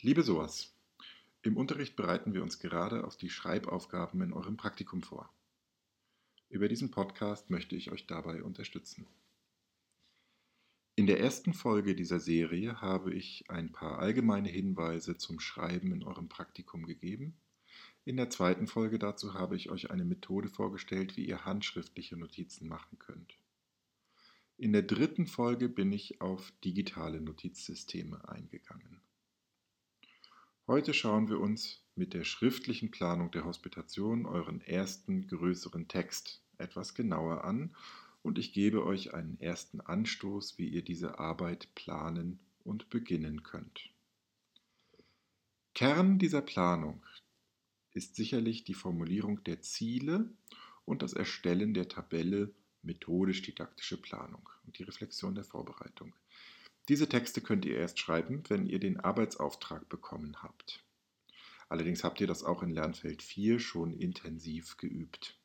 Liebe SOAS, im Unterricht bereiten wir uns gerade auf die Schreibaufgaben in eurem Praktikum vor. Über diesen Podcast möchte ich euch dabei unterstützen. In der ersten Folge dieser Serie habe ich ein paar allgemeine Hinweise zum Schreiben in eurem Praktikum gegeben. In der zweiten Folge dazu habe ich euch eine Methode vorgestellt, wie ihr handschriftliche Notizen machen könnt. In der dritten Folge bin ich auf digitale Notizsysteme eingegangen. Heute schauen wir uns mit der schriftlichen Planung der Hospitation euren ersten größeren Text etwas genauer an und ich gebe euch einen ersten Anstoß, wie ihr diese Arbeit planen und beginnen könnt. Kern dieser Planung ist sicherlich die Formulierung der Ziele und das Erstellen der Tabelle methodisch-didaktische Planung und die Reflexion der Vorbereitung. Diese Texte könnt ihr erst schreiben, wenn ihr den Arbeitsauftrag bekommen habt. Allerdings habt ihr das auch in Lernfeld 4 schon intensiv geübt.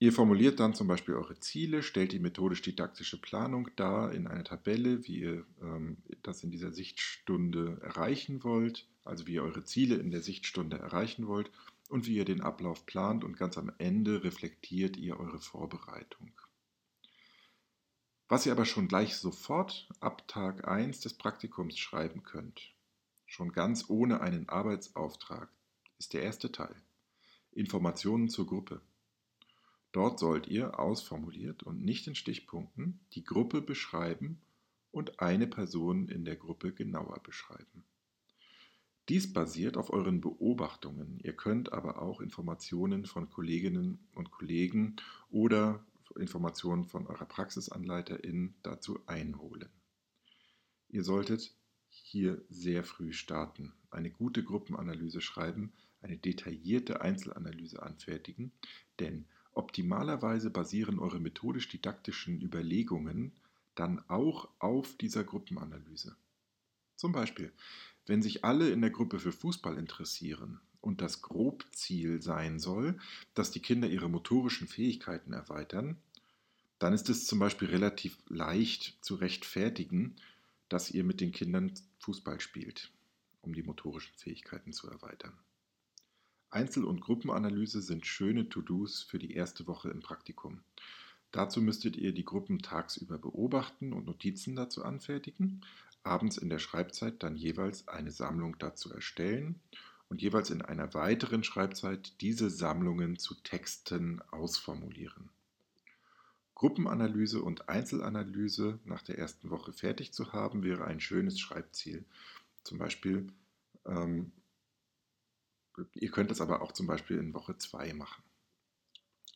Ihr formuliert dann zum Beispiel eure Ziele, stellt die methodisch-didaktische Planung dar in einer Tabelle, wie ihr ähm, das in dieser Sichtstunde erreichen wollt, also wie ihr eure Ziele in der Sichtstunde erreichen wollt und wie ihr den Ablauf plant und ganz am Ende reflektiert ihr eure Vorbereitung. Was ihr aber schon gleich sofort ab Tag 1 des Praktikums schreiben könnt, schon ganz ohne einen Arbeitsauftrag, ist der erste Teil. Informationen zur Gruppe. Dort sollt ihr ausformuliert und nicht in Stichpunkten die Gruppe beschreiben und eine Person in der Gruppe genauer beschreiben. Dies basiert auf euren Beobachtungen. Ihr könnt aber auch Informationen von Kolleginnen und Kollegen oder Informationen von eurer Praxisanleiterin dazu einholen. Ihr solltet hier sehr früh starten, eine gute Gruppenanalyse schreiben, eine detaillierte Einzelanalyse anfertigen, denn optimalerweise basieren eure methodisch-didaktischen Überlegungen dann auch auf dieser Gruppenanalyse. Zum Beispiel, wenn sich alle in der Gruppe für Fußball interessieren und das Grobziel sein soll, dass die Kinder ihre motorischen Fähigkeiten erweitern, dann ist es zum Beispiel relativ leicht zu rechtfertigen, dass ihr mit den Kindern Fußball spielt, um die motorischen Fähigkeiten zu erweitern. Einzel- und Gruppenanalyse sind schöne To-Dos für die erste Woche im Praktikum. Dazu müsstet ihr die Gruppen tagsüber beobachten und Notizen dazu anfertigen, abends in der Schreibzeit dann jeweils eine Sammlung dazu erstellen und jeweils in einer weiteren Schreibzeit diese Sammlungen zu Texten ausformulieren. Gruppenanalyse und Einzelanalyse nach der ersten Woche fertig zu haben, wäre ein schönes Schreibziel. Zum Beispiel, ähm, ihr könnt es aber auch zum Beispiel in Woche 2 machen.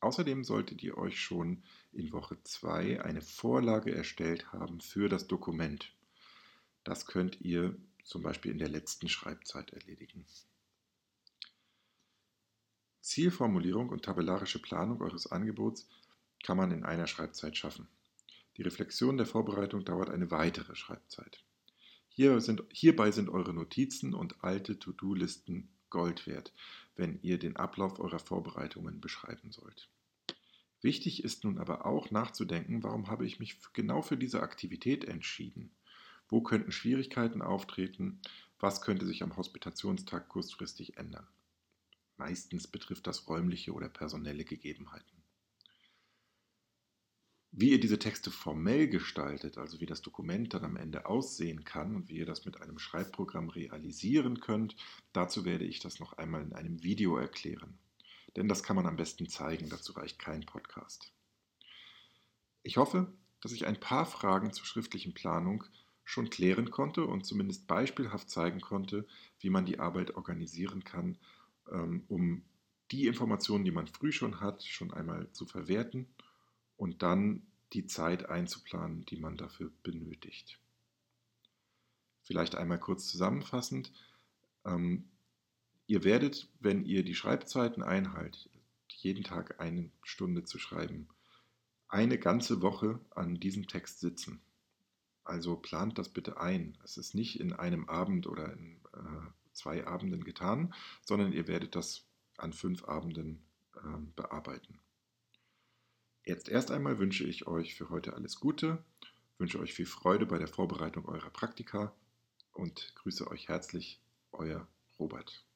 Außerdem solltet ihr euch schon in Woche 2 eine Vorlage erstellt haben für das Dokument. Das könnt ihr zum Beispiel in der letzten Schreibzeit erledigen. Zielformulierung und tabellarische Planung eures Angebots kann man in einer Schreibzeit schaffen. Die Reflexion der Vorbereitung dauert eine weitere Schreibzeit. Hier sind, hierbei sind eure Notizen und alte To-Do-Listen Gold wert, wenn ihr den Ablauf eurer Vorbereitungen beschreiben sollt. Wichtig ist nun aber auch nachzudenken, warum habe ich mich genau für diese Aktivität entschieden? Wo könnten Schwierigkeiten auftreten? Was könnte sich am Hospitationstag kurzfristig ändern? Meistens betrifft das räumliche oder personelle Gegebenheiten. Wie ihr diese Texte formell gestaltet, also wie das Dokument dann am Ende aussehen kann und wie ihr das mit einem Schreibprogramm realisieren könnt, dazu werde ich das noch einmal in einem Video erklären. Denn das kann man am besten zeigen, dazu reicht kein Podcast. Ich hoffe, dass ich ein paar Fragen zur schriftlichen Planung schon klären konnte und zumindest beispielhaft zeigen konnte, wie man die Arbeit organisieren kann, um die Informationen, die man früh schon hat, schon einmal zu verwerten und dann die Zeit einzuplanen, die man dafür benötigt. Vielleicht einmal kurz zusammenfassend. Ähm, ihr werdet, wenn ihr die Schreibzeiten einhaltet, jeden Tag eine Stunde zu schreiben, eine ganze Woche an diesem Text sitzen. Also plant das bitte ein. Es ist nicht in einem Abend oder in äh, zwei Abenden getan, sondern ihr werdet das an fünf Abenden äh, bearbeiten. Jetzt erst einmal wünsche ich euch für heute alles Gute, wünsche euch viel Freude bei der Vorbereitung eurer Praktika und grüße euch herzlich, euer Robert.